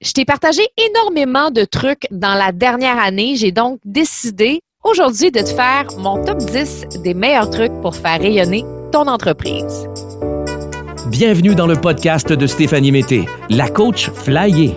Je t'ai partagé énormément de trucs dans la dernière année. J'ai donc décidé aujourd'hui de te faire mon top 10 des meilleurs trucs pour faire rayonner ton entreprise. Bienvenue dans le podcast de Stéphanie Mété, la coach Flyer.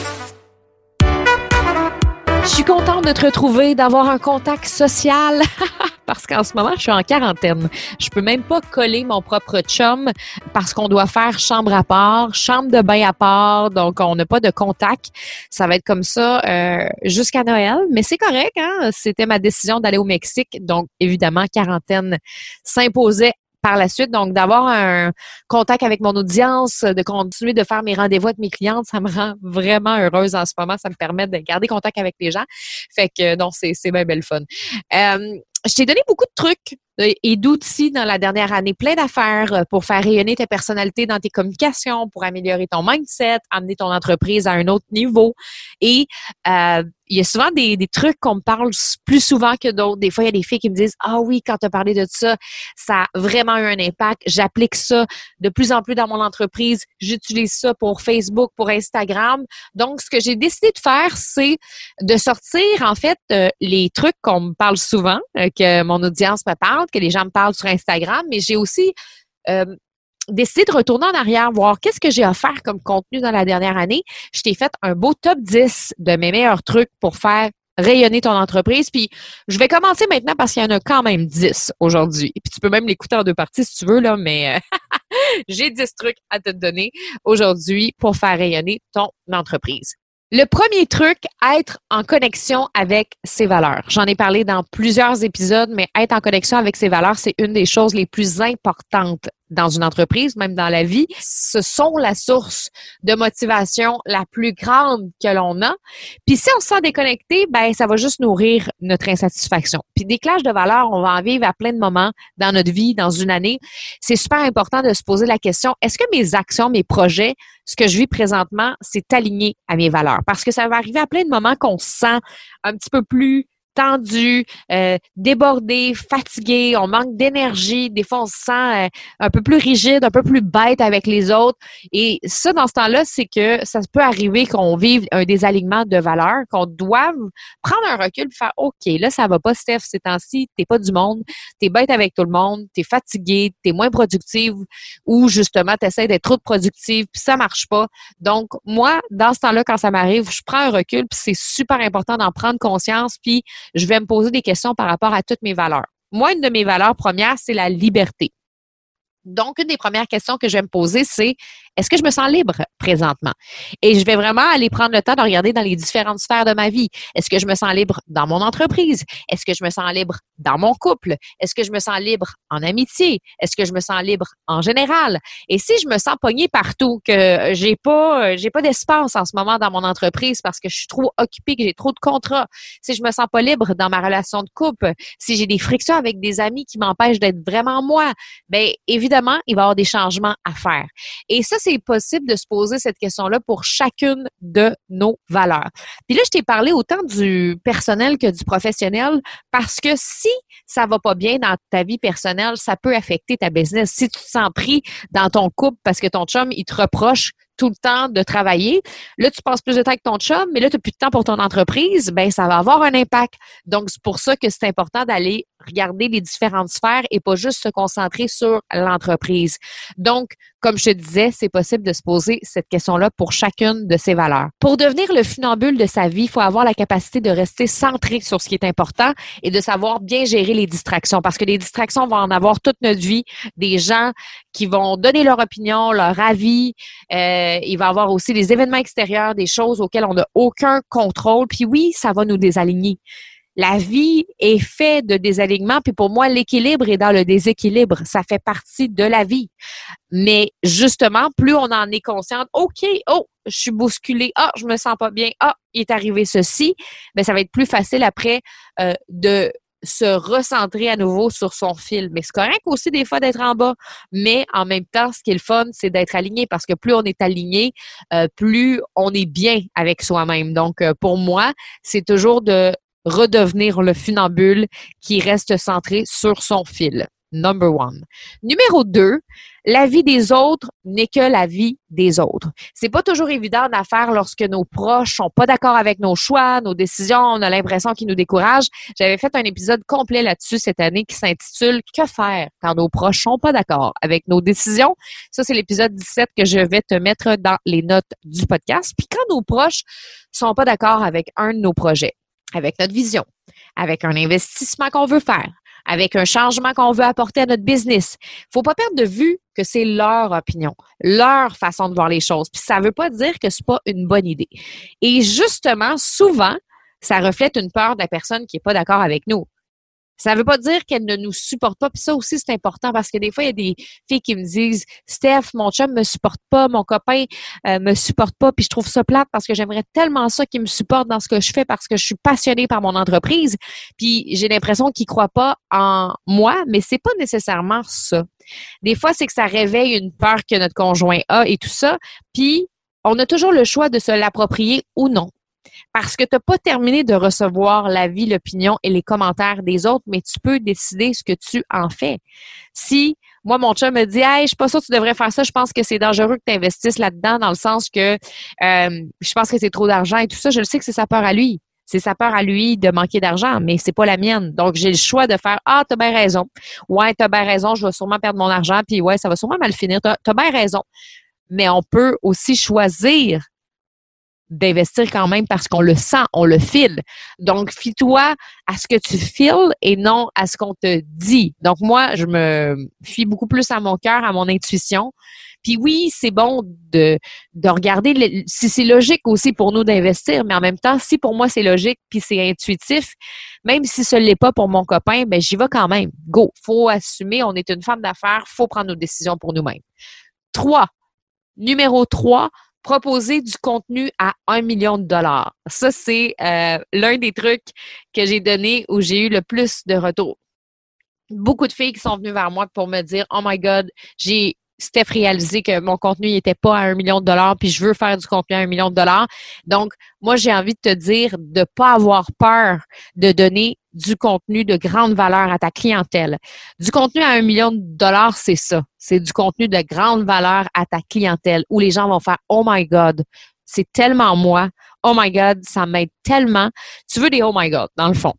De te retrouver, d'avoir un contact social. parce qu'en ce moment, je suis en quarantaine. Je peux même pas coller mon propre chum parce qu'on doit faire chambre à part, chambre de bain à part, donc on n'a pas de contact. Ça va être comme ça euh, jusqu'à Noël, mais c'est correct. Hein? C'était ma décision d'aller au Mexique, donc évidemment, quarantaine s'imposait par la suite. Donc, d'avoir un contact avec mon audience, de continuer de faire mes rendez-vous avec mes clientes, ça me rend vraiment heureuse en ce moment. Ça me permet de garder contact avec les gens. Fait que, non, c'est, c'est bien belle fun. Euh, je t'ai donné beaucoup de trucs et d'outils dans la dernière année, plein d'affaires euh, pour faire rayonner ta personnalité dans tes communications, pour améliorer ton mindset, amener ton entreprise à un autre niveau. Et euh, il y a souvent des, des trucs qu'on me parle plus souvent que d'autres. Des fois, il y a des filles qui me disent Ah oui, quand tu as parlé de ça, ça a vraiment eu un impact. J'applique ça de plus en plus dans mon entreprise. J'utilise ça pour Facebook, pour Instagram. Donc, ce que j'ai décidé de faire, c'est de sortir en fait les trucs qu'on me parle souvent, que mon audience me parle, que les gens me parlent sur Instagram, mais j'ai aussi euh, décidé de retourner en arrière, voir qu'est-ce que j'ai offert comme contenu dans la dernière année. Je t'ai fait un beau top 10 de mes meilleurs trucs pour faire rayonner ton entreprise. Puis je vais commencer maintenant parce qu'il y en a quand même 10 aujourd'hui. Puis tu peux même l'écouter en deux parties si tu veux, là, mais j'ai 10 trucs à te donner aujourd'hui pour faire rayonner ton entreprise. Le premier truc, être en connexion avec ses valeurs. J'en ai parlé dans plusieurs épisodes, mais être en connexion avec ses valeurs, c'est une des choses les plus importantes dans une entreprise, même dans la vie, ce sont la source de motivation la plus grande que l'on a. Puis si on se sent déconnecté, ben ça va juste nourrir notre insatisfaction. Puis des clashs de valeurs, on va en vivre à plein de moments dans notre vie, dans une année. C'est super important de se poser la question est-ce que mes actions, mes projets, ce que je vis présentement, c'est aligné à mes valeurs? Parce que ça va arriver à plein de moments qu'on se sent un petit peu plus tendu, euh, débordé, fatigué, on manque d'énergie, des fois on se sent euh, un peu plus rigide, un peu plus bête avec les autres. Et ça, dans ce temps-là, c'est que ça peut arriver qu'on vive un désalignement de valeurs, qu'on doive prendre un recul et faire OK, là, ça va pas, Steph, ces temps-ci, t'es pas du monde, t'es bête avec tout le monde, t'es fatigué, t'es moins productive, ou justement, t'essaies d'être trop productive, puis ça marche pas. Donc, moi, dans ce temps-là, quand ça m'arrive, je prends un recul, puis c'est super important d'en prendre conscience, puis je vais me poser des questions par rapport à toutes mes valeurs. Moi, une de mes valeurs premières, c'est la liberté. Donc, une des premières questions que je vais me poser, c'est est-ce que je me sens libre présentement? Et je vais vraiment aller prendre le temps de regarder dans les différentes sphères de ma vie. Est-ce que je me sens libre dans mon entreprise? Est-ce que je me sens libre dans mon couple? Est-ce que je me sens libre en amitié? Est-ce que je me sens libre en général? Et si je me sens pognée partout, que j'ai pas, j'ai pas d'espace en ce moment dans mon entreprise parce que je suis trop occupée, que j'ai trop de contrats, si je me sens pas libre dans ma relation de couple, si j'ai des frictions avec des amis qui m'empêchent d'être vraiment moi, ben évidemment, il va y avoir des changements à faire. Et ça, c'est possible de se poser cette question-là pour chacune de nos valeurs. Puis là, je t'ai parlé autant du personnel que du professionnel parce que si ça va pas bien dans ta vie personnelle, ça peut affecter ta business. Si tu te sens pris dans ton couple parce que ton chum, il te reproche tout le temps de travailler. Là, tu passes plus de temps avec ton chum, mais là, tu n'as plus de temps pour ton entreprise, ben ça va avoir un impact. Donc, c'est pour ça que c'est important d'aller regarder les différentes sphères et pas juste se concentrer sur l'entreprise. Donc, comme je te disais, c'est possible de se poser cette question-là pour chacune de ces valeurs. Pour devenir le funambule de sa vie, il faut avoir la capacité de rester centré sur ce qui est important et de savoir bien gérer les distractions parce que les distractions vont en avoir toute notre vie. Des gens qui vont donner leur opinion, leur avis. Euh, il va y avoir aussi des événements extérieurs, des choses auxquelles on n'a aucun contrôle. Puis oui, ça va nous désaligner la vie est faite de désalignement, puis pour moi, l'équilibre est dans le déséquilibre. Ça fait partie de la vie. Mais justement, plus on en est consciente, OK, oh, je suis bousculée, ah, je me sens pas bien, ah, il est arrivé ceci, bien, ça va être plus facile après euh, de se recentrer à nouveau sur son fil. Mais c'est correct aussi des fois d'être en bas. Mais en même temps, ce qui est le fun, c'est d'être aligné parce que plus on est aligné, euh, plus on est bien avec soi-même. Donc, euh, pour moi, c'est toujours de redevenir le funambule qui reste centré sur son fil number one. Numéro deux, la vie des autres n'est que la vie des autres. C'est pas toujours évident d'affaire faire lorsque nos proches sont pas d'accord avec nos choix, nos décisions, on a l'impression qu'ils nous découragent. J'avais fait un épisode complet là-dessus cette année qui s'intitule Que faire quand nos proches sont pas d'accord avec nos décisions. Ça, c'est l'épisode 17 que je vais te mettre dans les notes du podcast. Puis quand nos proches sont pas d'accord avec un de nos projets, avec notre vision, avec un investissement qu'on veut faire, avec un changement qu'on veut apporter à notre business. Faut pas perdre de vue que c'est leur opinion, leur façon de voir les choses. Puis ça veut pas dire que c'est pas une bonne idée. Et justement, souvent, ça reflète une peur de la personne qui est pas d'accord avec nous. Ça ne veut pas dire qu'elle ne nous supporte pas. Puis ça aussi, c'est important parce que des fois, il y a des filles qui me disent Steph, mon chum me supporte pas, mon copain euh, me supporte pas, puis je trouve ça plate parce que j'aimerais tellement ça qu'il me supporte dans ce que je fais parce que je suis passionnée par mon entreprise. Puis j'ai l'impression qu'il croit pas en moi, mais c'est pas nécessairement ça. Des fois, c'est que ça réveille une peur que notre conjoint a et tout ça. Puis on a toujours le choix de se l'approprier ou non parce que tu n'as pas terminé de recevoir l'avis, l'opinion et les commentaires des autres, mais tu peux décider ce que tu en fais. Si moi, mon chum me dit Hey, je suis pas sûre que tu devrais faire ça, je pense que c'est dangereux que tu investisses là-dedans, dans le sens que euh, je pense que c'est trop d'argent et tout ça, je le sais que c'est sa peur à lui. C'est sa peur à lui de manquer d'argent, mais c'est pas la mienne. Donc, j'ai le choix de faire Ah, t'as bien raison. Ouais, t'as bien raison, je vais sûrement perdre mon argent, puis ouais, ça va sûrement mal finir. T'as as bien raison. Mais on peut aussi choisir d'investir quand même parce qu'on le sent, on le file. Donc, fie-toi à ce que tu files et non à ce qu'on te dit. Donc, moi, je me fie beaucoup plus à mon cœur, à mon intuition. Puis oui, c'est bon de, de regarder si c'est logique aussi pour nous d'investir, mais en même temps, si pour moi c'est logique puis c'est intuitif, même si ce n'est pas pour mon copain, ben j'y vais quand même. Go, faut assumer, on est une femme d'affaires, faut prendre nos décisions pour nous-mêmes. Trois, numéro trois, proposer du contenu à un million de dollars. Ça, c'est euh, l'un des trucs que j'ai donné où j'ai eu le plus de retours. Beaucoup de filles qui sont venues vers moi pour me dire Oh my God, j'ai Steph réalisé que mon contenu n'était pas à un million de dollars, puis je veux faire du contenu à un million de dollars. Donc, moi, j'ai envie de te dire de pas avoir peur de donner du contenu de grande valeur à ta clientèle. Du contenu à un million de dollars, c'est ça. C'est du contenu de grande valeur à ta clientèle où les gens vont faire Oh my God, c'est tellement moi. Oh my God, ça m'aide tellement. Tu veux des Oh my God, dans le fond.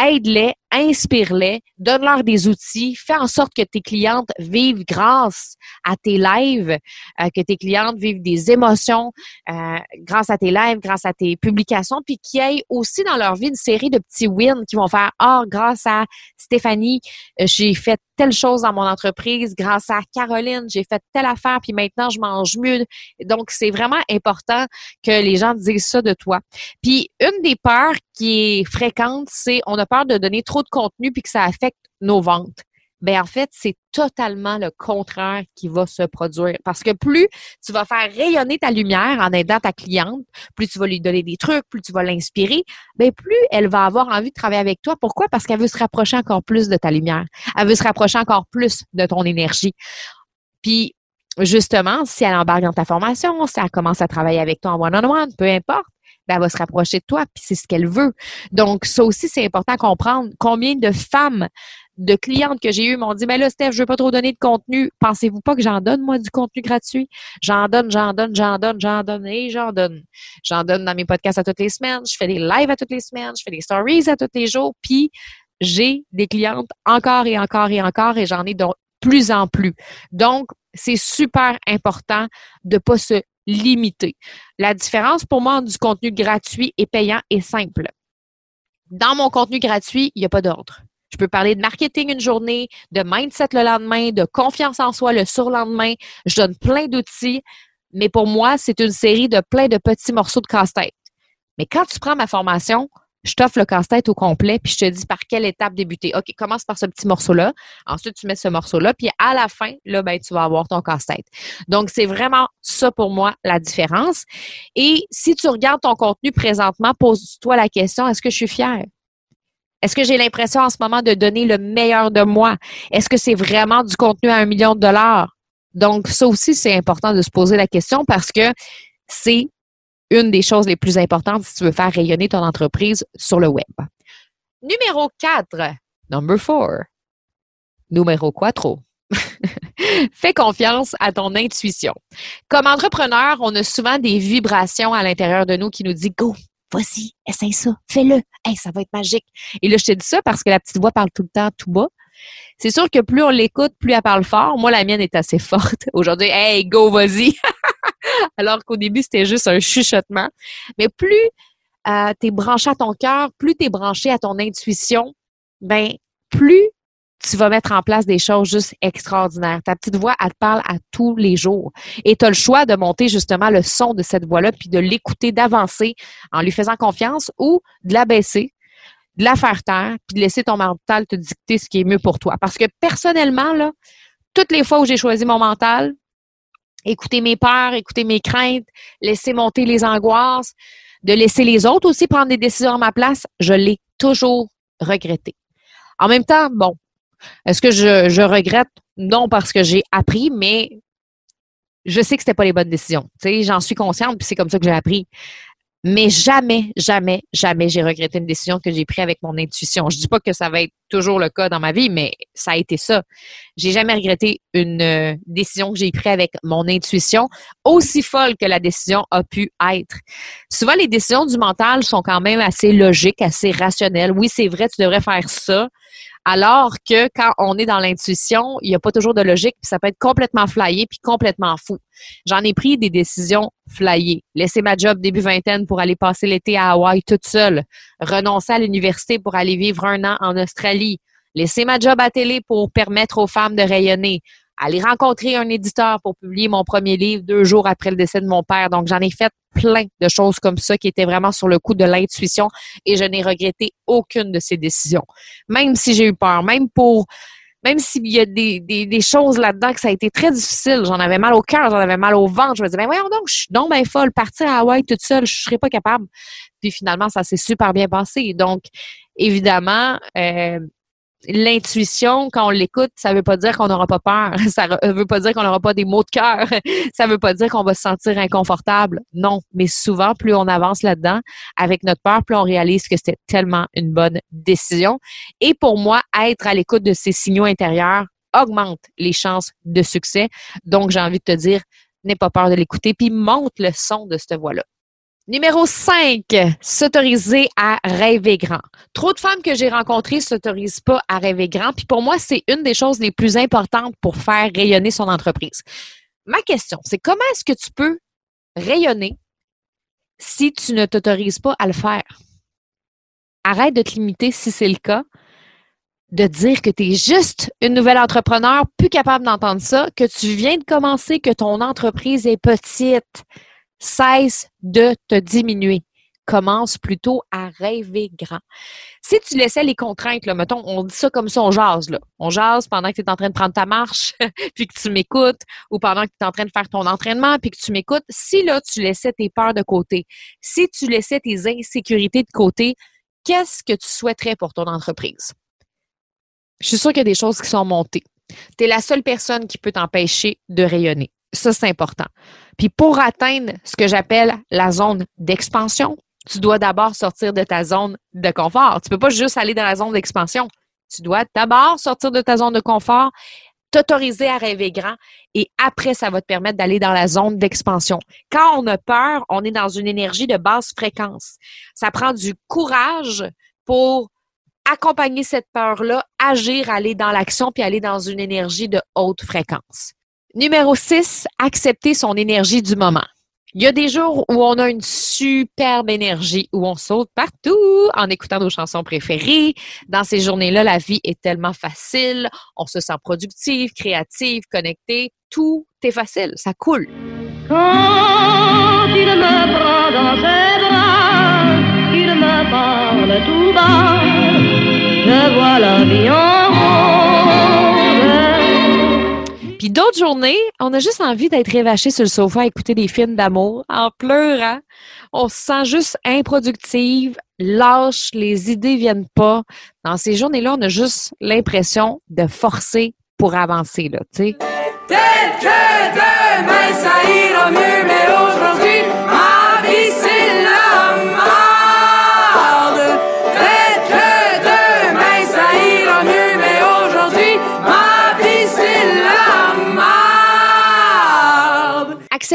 Aide-les, inspire-les, donne-leur des outils, fais en sorte que tes clientes vivent grâce à tes lives, euh, que tes clientes vivent des émotions euh, grâce à tes lives, grâce à tes publications, puis qu'il y ait aussi dans leur vie une série de petits wins qui vont faire Ah, oh, grâce à Stéphanie, euh, j'ai fait telle chose dans mon entreprise, grâce à Caroline, j'ai fait telle affaire, puis maintenant je mange mieux. Donc, c'est vraiment important que les gens disent ça de toi. Puis, une des peurs qui est fréquente, c'est on a peur de donner trop de contenu puis que ça affecte nos ventes. Ben en fait, c'est totalement le contraire qui va se produire. Parce que plus tu vas faire rayonner ta lumière en aidant ta cliente, plus tu vas lui donner des trucs, plus tu vas l'inspirer, ben plus elle va avoir envie de travailler avec toi. Pourquoi? Parce qu'elle veut se rapprocher encore plus de ta lumière. Elle veut se rapprocher encore plus de ton énergie. Puis, justement, si elle embarque dans ta formation, si elle commence à travailler avec toi en one-on-one, peu importe, ben, elle va se rapprocher de toi, puis c'est ce qu'elle veut. Donc, ça aussi, c'est important à comprendre. Combien de femmes, de clientes que j'ai eues m'ont dit, mais là, Steph, je veux pas trop donner de contenu. Pensez-vous pas que j'en donne, moi, du contenu gratuit? J'en donne, j'en donne, j'en donne, j'en donne et j'en donne. J'en donne dans mes podcasts à toutes les semaines. Je fais des lives à toutes les semaines. Je fais des stories à tous les jours. Puis, j'ai des clientes encore et encore et encore et j'en ai de plus en plus. Donc, c'est super important de pas se limité. La différence pour moi entre du contenu gratuit et payant est simple. Dans mon contenu gratuit, il n'y a pas d'ordre. Je peux parler de marketing une journée, de mindset le lendemain, de confiance en soi le surlendemain. Je donne plein d'outils, mais pour moi, c'est une série de plein de petits morceaux de casse-tête. Mais quand tu prends ma formation, je t'offre le casse-tête au complet, puis je te dis par quelle étape débuter. OK, commence par ce petit morceau-là. Ensuite, tu mets ce morceau-là, puis à la fin, là, ben, tu vas avoir ton casse-tête. Donc, c'est vraiment ça pour moi la différence. Et si tu regardes ton contenu présentement, pose-toi la question, est-ce que je suis fière? Est-ce que j'ai l'impression en ce moment de donner le meilleur de moi? Est-ce que c'est vraiment du contenu à un million de dollars? Donc, ça aussi, c'est important de se poser la question parce que c'est une des choses les plus importantes si tu veux faire rayonner ton entreprise sur le web. Numéro 4, number 4. Numéro 4. Fais confiance à ton intuition. Comme entrepreneur, on a souvent des vibrations à l'intérieur de nous qui nous disent Go, vas-y, essaye ça, fais-le, hey, ça va être magique. Et là, je te dis ça parce que la petite voix parle tout le temps tout bas. C'est sûr que plus on l'écoute, plus elle parle fort. Moi, la mienne est assez forte. Aujourd'hui, hey, go, vas-y. Alors qu'au début, c'était juste un chuchotement. Mais plus euh, tu es branché à ton cœur, plus tu es branché à ton intuition, ben plus tu vas mettre en place des choses juste extraordinaires. Ta petite voix, elle te parle à tous les jours. Et tu as le choix de monter justement le son de cette voix-là, puis de l'écouter, d'avancer en lui faisant confiance ou de la baisser, de la faire taire, puis de laisser ton mental te dicter ce qui est mieux pour toi. Parce que personnellement, toutes les fois où j'ai choisi mon mental, écouter mes peurs, écouter mes craintes, laisser monter les angoisses, de laisser les autres aussi prendre des décisions à ma place, je l'ai toujours regretté. En même temps, bon, est-ce que je, regrette? Non, parce que j'ai appris, mais je sais que c'était pas les bonnes décisions. j'en suis consciente, puis c'est comme ça que j'ai appris. Mais jamais, jamais, jamais j'ai regretté une décision que j'ai prise avec mon intuition. Je dis pas que ça va être toujours le cas dans ma vie, mais ça a été ça. J'ai jamais regretté une euh, décision que j'ai prise avec mon intuition, aussi folle que la décision a pu être. Souvent, les décisions du mental sont quand même assez logiques, assez rationnelles. Oui, c'est vrai, tu devrais faire ça. Alors que quand on est dans l'intuition, il n'y a pas toujours de logique, puis ça peut être complètement flyé puis complètement fou. J'en ai pris des décisions flyées. Laisser ma job début vingtaine pour aller passer l'été à Hawaï toute seule. Renoncer à l'université pour aller vivre un an en Australie. Laisser ma job à télé pour permettre aux femmes de rayonner aller rencontrer un éditeur pour publier mon premier livre deux jours après le décès de mon père. Donc, j'en ai fait plein de choses comme ça qui étaient vraiment sur le coup de l'intuition et je n'ai regretté aucune de ces décisions. Même si j'ai eu peur, même pour même s'il y a des, des, choses là-dedans que ça a été très difficile, j'en avais mal au cœur, j'en avais mal au ventre, je me disais, ben voyons donc, je suis donc bien folle, partir à Hawaï toute seule, je serais pas capable. Puis finalement, ça s'est super bien passé. Donc, évidemment, euh, l'intuition, quand on l'écoute, ça veut pas dire qu'on n'aura pas peur. Ça veut pas dire qu'on n'aura pas des maux de cœur. Ça veut pas dire qu'on va se sentir inconfortable. Non. Mais souvent, plus on avance là-dedans, avec notre peur, plus on réalise que c'était tellement une bonne décision. Et pour moi, être à l'écoute de ces signaux intérieurs augmente les chances de succès. Donc, j'ai envie de te dire, n'aie pas peur de l'écouter, puis monte le son de cette voix-là. Numéro 5, s'autoriser à rêver grand. Trop de femmes que j'ai rencontrées s'autorisent pas à rêver grand. Puis pour moi, c'est une des choses les plus importantes pour faire rayonner son entreprise. Ma question, c'est comment est-ce que tu peux rayonner si tu ne t'autorises pas à le faire? Arrête de te limiter si c'est le cas, de dire que tu es juste une nouvelle entrepreneur, plus capable d'entendre ça, que tu viens de commencer, que ton entreprise est petite cesse de te diminuer. Commence plutôt à rêver grand. Si tu laissais les contraintes, là, mettons, on dit ça comme ça, on jase. On jase pendant que tu es en train de prendre ta marche, puis que tu m'écoutes, ou pendant que tu es en train de faire ton entraînement, puis que tu m'écoutes. Si là, tu laissais tes peurs de côté, si tu laissais tes insécurités de côté, qu'est-ce que tu souhaiterais pour ton entreprise? Je suis sûre qu'il y a des choses qui sont montées. Tu es la seule personne qui peut t'empêcher de rayonner. Ça, c'est important. Puis pour atteindre ce que j'appelle la zone d'expansion, tu dois d'abord sortir de ta zone de confort. Tu peux pas juste aller dans la zone d'expansion. Tu dois d'abord sortir de ta zone de confort, t'autoriser à rêver grand et après, ça va te permettre d'aller dans la zone d'expansion. Quand on a peur, on est dans une énergie de basse fréquence. Ça prend du courage pour accompagner cette peur-là, agir, aller dans l'action puis aller dans une énergie de haute fréquence. Numéro 6, accepter son énergie du moment. Il y a des jours où on a une superbe énergie, où on saute partout en écoutant nos chansons préférées. Dans ces journées-là, la vie est tellement facile. On se sent productive, créative, connecté. Tout est facile. Ça coule. D'autres journées, on a juste envie d'être révaché sur le sofa à écouter des films d'amour en pleurant. On se sent juste improductive, lâche, les idées viennent pas. Dans ces journées-là, on a juste l'impression de forcer pour avancer, là, tu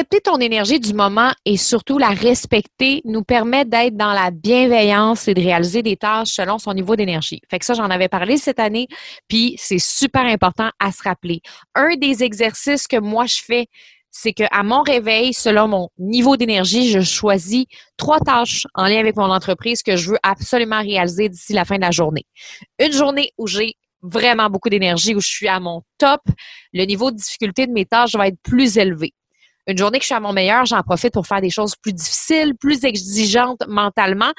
Accepter ton énergie du moment et surtout la respecter nous permet d'être dans la bienveillance et de réaliser des tâches selon son niveau d'énergie. Fait que ça, j'en avais parlé cette année, puis c'est super important à se rappeler. Un des exercices que moi je fais c'est qu'à mon réveil, selon mon niveau d'énergie, je choisis trois tâches en lien avec mon entreprise que je veux absolument réaliser d'ici la fin de la journée. Une journée où j'ai vraiment beaucoup d'énergie, où je suis à mon top, le niveau de difficulté de mes tâches va être plus élevé. Une journée que je suis à mon meilleur, j'en profite pour faire des choses plus difficiles, plus exigeantes mentalement,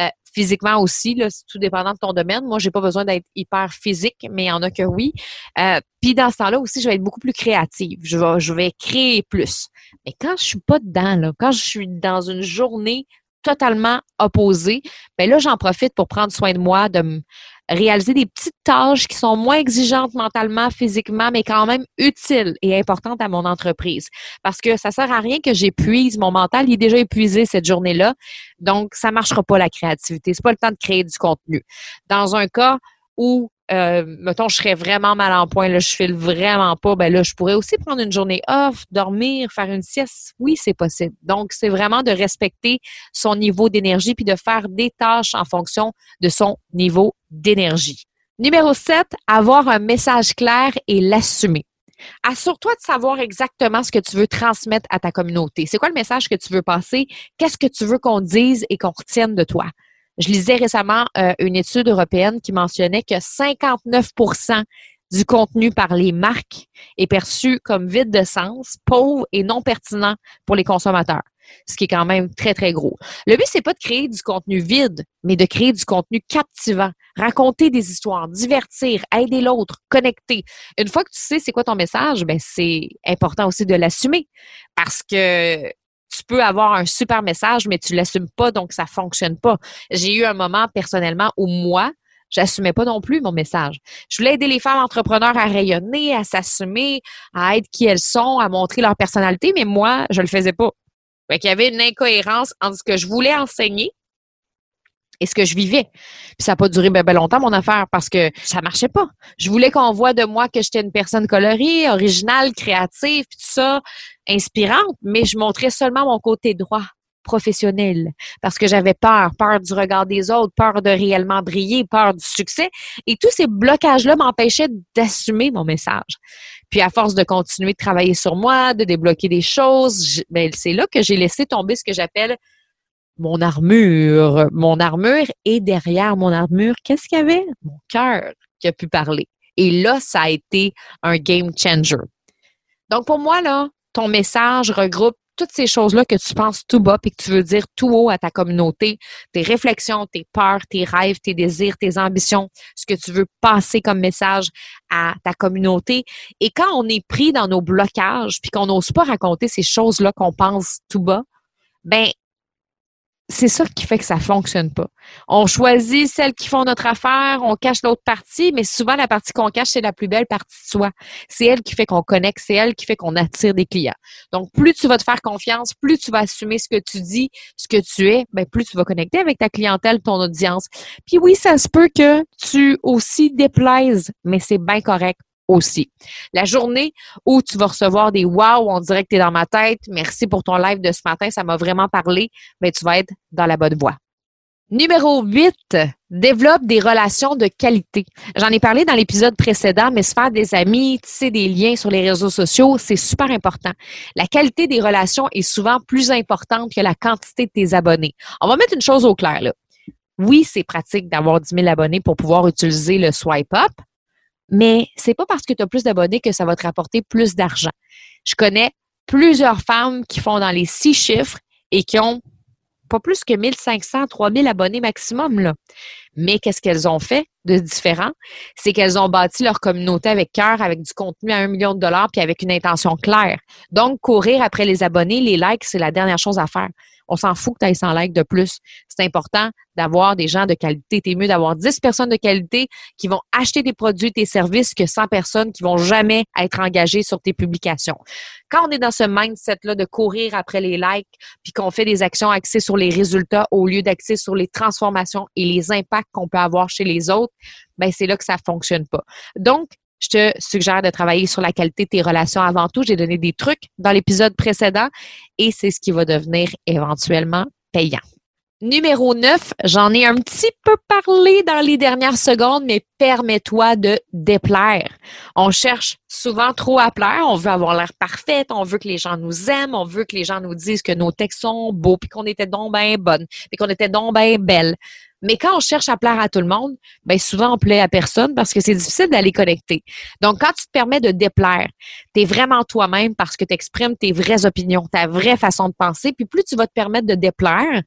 euh, physiquement aussi, là, tout dépendant de ton domaine. Moi, j'ai pas besoin d'être hyper physique, mais il y en a que oui. Euh, puis dans ce temps-là aussi, je vais être beaucoup plus créative. Je vais, je vais créer plus. Mais quand je suis pas dedans, quand je suis dans une journée totalement opposée, ben là, j'en profite pour prendre soin de moi, de réaliser des petites tâches qui sont moins exigeantes mentalement, physiquement, mais quand même utiles et importantes à mon entreprise. Parce que ça sert à rien que j'épuise mon mental, il est déjà épuisé cette journée-là. Donc, ça marchera pas la créativité. C'est pas le temps de créer du contenu. Dans un cas où euh, mettons, je serais vraiment mal en point, là, je file vraiment pas, ben là, je pourrais aussi prendre une journée off, dormir, faire une sieste. Oui, c'est possible. Donc, c'est vraiment de respecter son niveau d'énergie puis de faire des tâches en fonction de son niveau d'énergie. Numéro 7, avoir un message clair et l'assumer. Assure-toi de savoir exactement ce que tu veux transmettre à ta communauté. C'est quoi le message que tu veux passer? Qu'est-ce que tu veux qu'on dise et qu'on retienne de toi? Je lisais récemment euh, une étude européenne qui mentionnait que 59% du contenu par les marques est perçu comme vide de sens, pauvre et non pertinent pour les consommateurs. Ce qui est quand même très, très gros. Le but, c'est pas de créer du contenu vide, mais de créer du contenu captivant, raconter des histoires, divertir, aider l'autre, connecter. Une fois que tu sais c'est quoi ton message, ben c'est important aussi de l'assumer parce que peux avoir un super message, mais tu l'assumes pas, donc ça fonctionne pas. J'ai eu un moment personnellement où moi, j'assumais pas non plus mon message. Je voulais aider les femmes entrepreneurs à rayonner, à s'assumer, à être qui elles sont, à montrer leur personnalité, mais moi, je le faisais pas. Fait qu'il y avait une incohérence entre ce que je voulais enseigner et ce que je vivais. Puis ça n'a pas duré bien, longtemps, mon affaire, parce que ça marchait pas. Je voulais qu'on voit de moi que j'étais une personne colorée, originale, créative, tout ça, inspirante, mais je montrais seulement mon côté droit professionnel parce que j'avais peur, peur du regard des autres, peur de réellement briller, peur du succès et tous ces blocages-là m'empêchaient d'assumer mon message. Puis à force de continuer de travailler sur moi, de débloquer des choses, ben, c'est là que j'ai laissé tomber ce que j'appelle mon armure. Mon armure et derrière mon armure, qu'est-ce qu'il y avait? Mon cœur qui a pu parler. Et là, ça a été un game changer. Donc pour moi, là, ton message regroupe toutes ces choses-là que tu penses tout bas et que tu veux dire tout haut à ta communauté, tes réflexions, tes peurs, tes rêves, tes désirs, tes ambitions, ce que tu veux passer comme message à ta communauté. Et quand on est pris dans nos blocages puis qu'on n'ose pas raconter ces choses-là qu'on pense tout bas, ben c'est ça qui fait que ça fonctionne pas. On choisit celles qui font notre affaire, on cache l'autre partie, mais souvent la partie qu'on cache, c'est la plus belle partie de soi. C'est elle qui fait qu'on connecte, c'est elle qui fait qu'on attire des clients. Donc, plus tu vas te faire confiance, plus tu vas assumer ce que tu dis, ce que tu es, ben, plus tu vas connecter avec ta clientèle, ton audience. Puis oui, ça se peut que tu aussi déplaises, mais c'est bien correct aussi. La journée où tu vas recevoir des wow, on dirait que tu es dans ma tête, merci pour ton live de ce matin, ça m'a vraiment parlé, mais tu vas être dans la bonne voie. Numéro 8, développe des relations de qualité. J'en ai parlé dans l'épisode précédent, mais se faire des amis, tisser des liens sur les réseaux sociaux, c'est super important. La qualité des relations est souvent plus importante que la quantité de tes abonnés. On va mettre une chose au clair là. Oui, c'est pratique d'avoir 10 000 abonnés pour pouvoir utiliser le swipe up, mais c'est pas parce que tu as plus d'abonnés que ça va te rapporter plus d'argent. Je connais plusieurs femmes qui font dans les six chiffres et qui ont pas plus que 1500, 3000 abonnés maximum. Mais qu'est-ce qu'elles ont fait de différent? C'est qu'elles ont bâti leur communauté avec cœur, avec du contenu à un million de dollars, puis avec une intention claire. Donc, courir après les abonnés, les likes, c'est la dernière chose à faire. On s'en fout que tu aies 100 likes de plus. C'est important d'avoir des gens de qualité. T'es mieux d'avoir 10 personnes de qualité qui vont acheter tes produits, tes services que 100 personnes qui vont jamais être engagées sur tes publications. Quand on est dans ce mindset-là de courir après les likes, puis qu'on fait des actions axées sur les résultats au lieu d'axer sur les transformations et les impacts qu'on peut avoir chez les autres, ben c'est là que ça fonctionne pas. Donc, je te suggère de travailler sur la qualité de tes relations avant tout. J'ai donné des trucs dans l'épisode précédent et c'est ce qui va devenir éventuellement payant. Numéro 9, j'en ai un petit peu parlé dans les dernières secondes, mais permets-toi de déplaire. On cherche souvent trop à plaire, on veut avoir l'air parfaite, on veut que les gens nous aiment, on veut que les gens nous disent que nos textes sont beaux, puis qu'on était donc bien bonnes, puis qu'on était donc bien belles. Mais quand on cherche à plaire à tout le monde, ben souvent on plaît à personne parce que c'est difficile d'aller connecter. Donc, quand tu te permets de déplaire, tu es vraiment toi-même parce que tu exprimes tes vraies opinions, ta vraie façon de penser, puis plus tu vas te permettre de déplaire,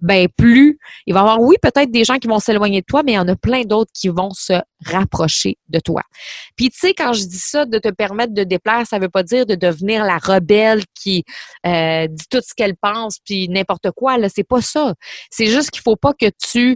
ben plus il va y avoir, oui, peut-être des gens qui vont s'éloigner de toi, mais il y en a plein d'autres qui vont se rapprocher de toi. Puis tu sais, quand je dis ça, de te permettre de déplaire, ça veut pas dire de devenir la rebelle qui euh, dit tout ce qu'elle pense, puis n'importe quoi. Là, c'est pas ça. C'est juste qu'il faut pas que tu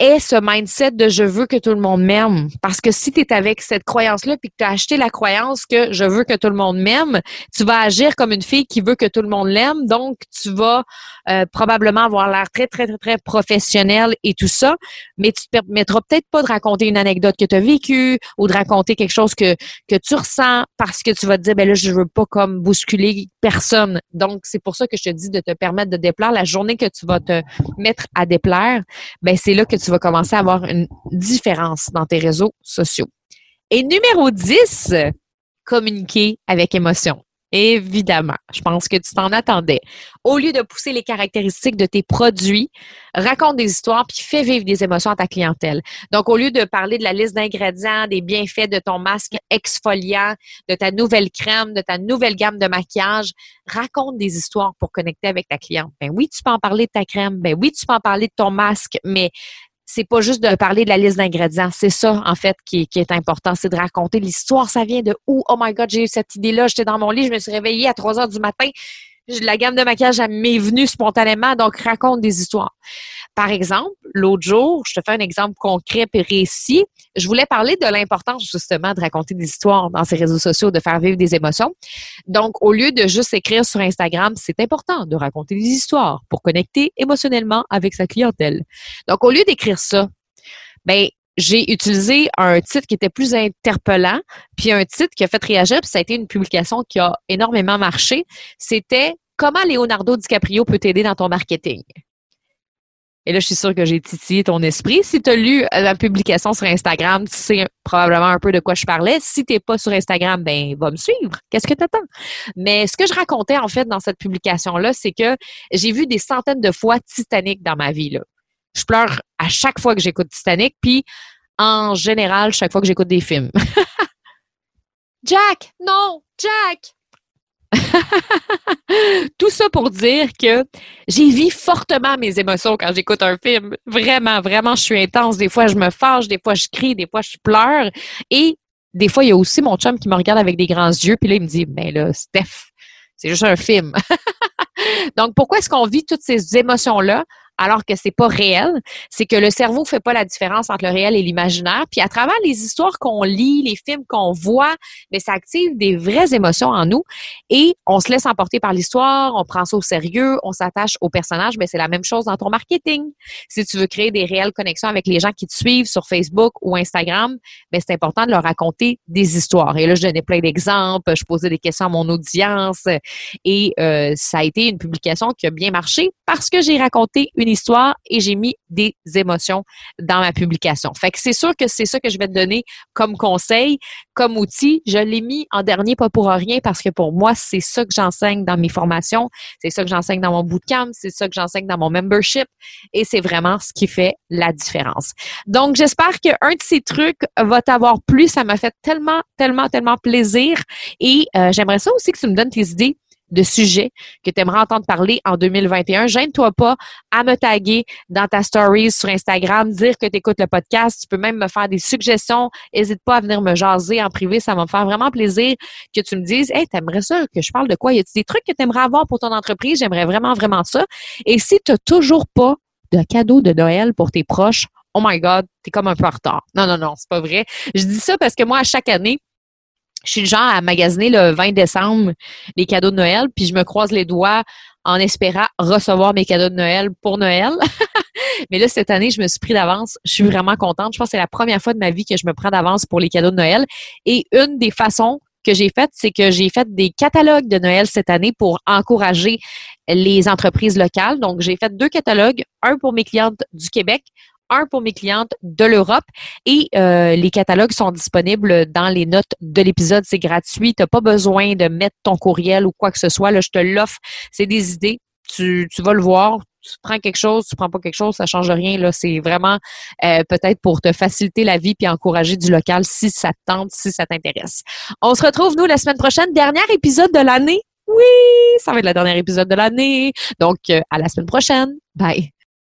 est ce mindset de je veux que tout le monde m'aime. Parce que si tu es avec cette croyance-là puis que tu as acheté la croyance que je veux que tout le monde m'aime, tu vas agir comme une fille qui veut que tout le monde l'aime. Donc, tu vas euh, probablement avoir l'air très, très, très, très professionnel et tout ça. Mais tu te permettras peut-être pas de raconter une anecdote que tu as vécue ou de raconter quelque chose que, que tu ressens parce que tu vas te dire, ben là, je veux pas comme bousculer personne. Donc, c'est pour ça que je te dis de te permettre de déplaire. La journée que tu vas te mettre à déplaire, ben c'est là que tu vas commencer à avoir une différence dans tes réseaux sociaux. Et numéro 10, communiquer avec émotion. Évidemment, je pense que tu t'en attendais. Au lieu de pousser les caractéristiques de tes produits, raconte des histoires puis fais vivre des émotions à ta clientèle. Donc, au lieu de parler de la liste d'ingrédients, des bienfaits de ton masque exfoliant, de ta nouvelle crème, de ta nouvelle gamme de maquillage, raconte des histoires pour connecter avec ta cliente. Ben oui, tu peux en parler de ta crème. Ben oui, tu peux en parler de ton masque, mais c'est pas juste de parler de la liste d'ingrédients. C'est ça, en fait, qui, est important. C'est de raconter l'histoire. Ça vient de où? Oh my God, j'ai eu cette idée-là. J'étais dans mon lit, je me suis réveillée à 3 heures du matin. La gamme de maquillage m'est venue spontanément, donc raconte des histoires. Par exemple, l'autre jour, je te fais un exemple concret et récit. Je voulais parler de l'importance justement de raconter des histoires dans ces réseaux sociaux, de faire vivre des émotions. Donc, au lieu de juste écrire sur Instagram, c'est important de raconter des histoires pour connecter émotionnellement avec sa clientèle. Donc, au lieu d'écrire ça, ben j'ai utilisé un titre qui était plus interpellant, puis un titre qui a fait réagir, puis ça a été une publication qui a énormément marché. C'était Comment Leonardo DiCaprio peut t'aider dans ton marketing. Et là, je suis sûre que j'ai titillé ton esprit. Si tu as lu la publication sur Instagram, tu sais probablement un peu de quoi je parlais. Si tu n'es pas sur Instagram, ben va me suivre. Qu'est-ce que tu attends? Mais ce que je racontais en fait dans cette publication-là, c'est que j'ai vu des centaines de fois Titanic dans ma vie. Je pleure à chaque fois que j'écoute Titanic, puis en général, chaque fois que j'écoute des films. Jack! Non! Jack! Tout ça pour dire que j'ai vis fortement mes émotions quand j'écoute un film. Vraiment, vraiment, je suis intense. Des fois, je me fâche, des fois, je crie, des fois, je pleure. Et des fois, il y a aussi mon chum qui me regarde avec des grands yeux, puis là, il me dit, ben là, Steph, c'est juste un film. Donc, pourquoi est-ce qu'on vit toutes ces émotions-là? Alors que c'est pas réel, c'est que le cerveau fait pas la différence entre le réel et l'imaginaire. Puis à travers les histoires qu'on lit, les films qu'on voit, mais ça active des vraies émotions en nous et on se laisse emporter par l'histoire, on prend ça au sérieux, on s'attache au personnage. Mais c'est la même chose dans ton marketing. Si tu veux créer des réelles connexions avec les gens qui te suivent sur Facebook ou Instagram, ben c'est important de leur raconter des histoires. Et là, je donnais plein d'exemples, je posais des questions à mon audience et euh, ça a été une publication qui a bien marché parce que j'ai raconté une histoire et j'ai mis des émotions dans ma publication. Fait que c'est sûr que c'est ça que je vais te donner comme conseil, comme outil. Je l'ai mis en dernier, pas pour rien, parce que pour moi, c'est ça que j'enseigne dans mes formations, c'est ça que j'enseigne dans mon bootcamp, c'est ça que j'enseigne dans mon membership et c'est vraiment ce qui fait la différence. Donc, j'espère qu'un de ces trucs va t'avoir plu. Ça m'a fait tellement, tellement, tellement plaisir et euh, j'aimerais ça aussi que tu me donnes tes idées de sujets que tu aimerais entendre parler en 2021. Gêne-toi pas à me taguer dans ta story sur Instagram, dire que tu écoutes le podcast. Tu peux même me faire des suggestions. N'hésite pas à venir me jaser en privé. Ça va me faire vraiment plaisir que tu me dises, hey, t'aimerais ça que je parle de quoi? Y a des trucs que tu aimerais avoir pour ton entreprise? J'aimerais vraiment, vraiment ça. Et si tu toujours pas de cadeau de Noël pour tes proches, oh my God, t'es comme un peu en retard. Non, non, non, c'est pas vrai. Je dis ça parce que moi, à chaque année, je suis le genre à magasiner le 20 décembre les cadeaux de Noël, puis je me croise les doigts en espérant recevoir mes cadeaux de Noël pour Noël. Mais là, cette année, je me suis pris d'avance. Je suis vraiment contente. Je pense que c'est la première fois de ma vie que je me prends d'avance pour les cadeaux de Noël. Et une des façons que j'ai faites, c'est que j'ai fait des catalogues de Noël cette année pour encourager les entreprises locales. Donc, j'ai fait deux catalogues, un pour mes clientes du Québec, un pour mes clientes de l'Europe. Et euh, les catalogues sont disponibles dans les notes de l'épisode. C'est gratuit. Tu n'as pas besoin de mettre ton courriel ou quoi que ce soit. Là, je te l'offre. C'est des idées. Tu, tu vas le voir, tu prends quelque chose, tu prends pas quelque chose, ça change rien. Là, c'est vraiment euh, peut-être pour te faciliter la vie puis encourager du local si ça te tente, si ça t'intéresse. On se retrouve nous la semaine prochaine, dernier épisode de l'année. Oui, ça va être le dernier épisode de l'année. Donc euh, à la semaine prochaine. Bye.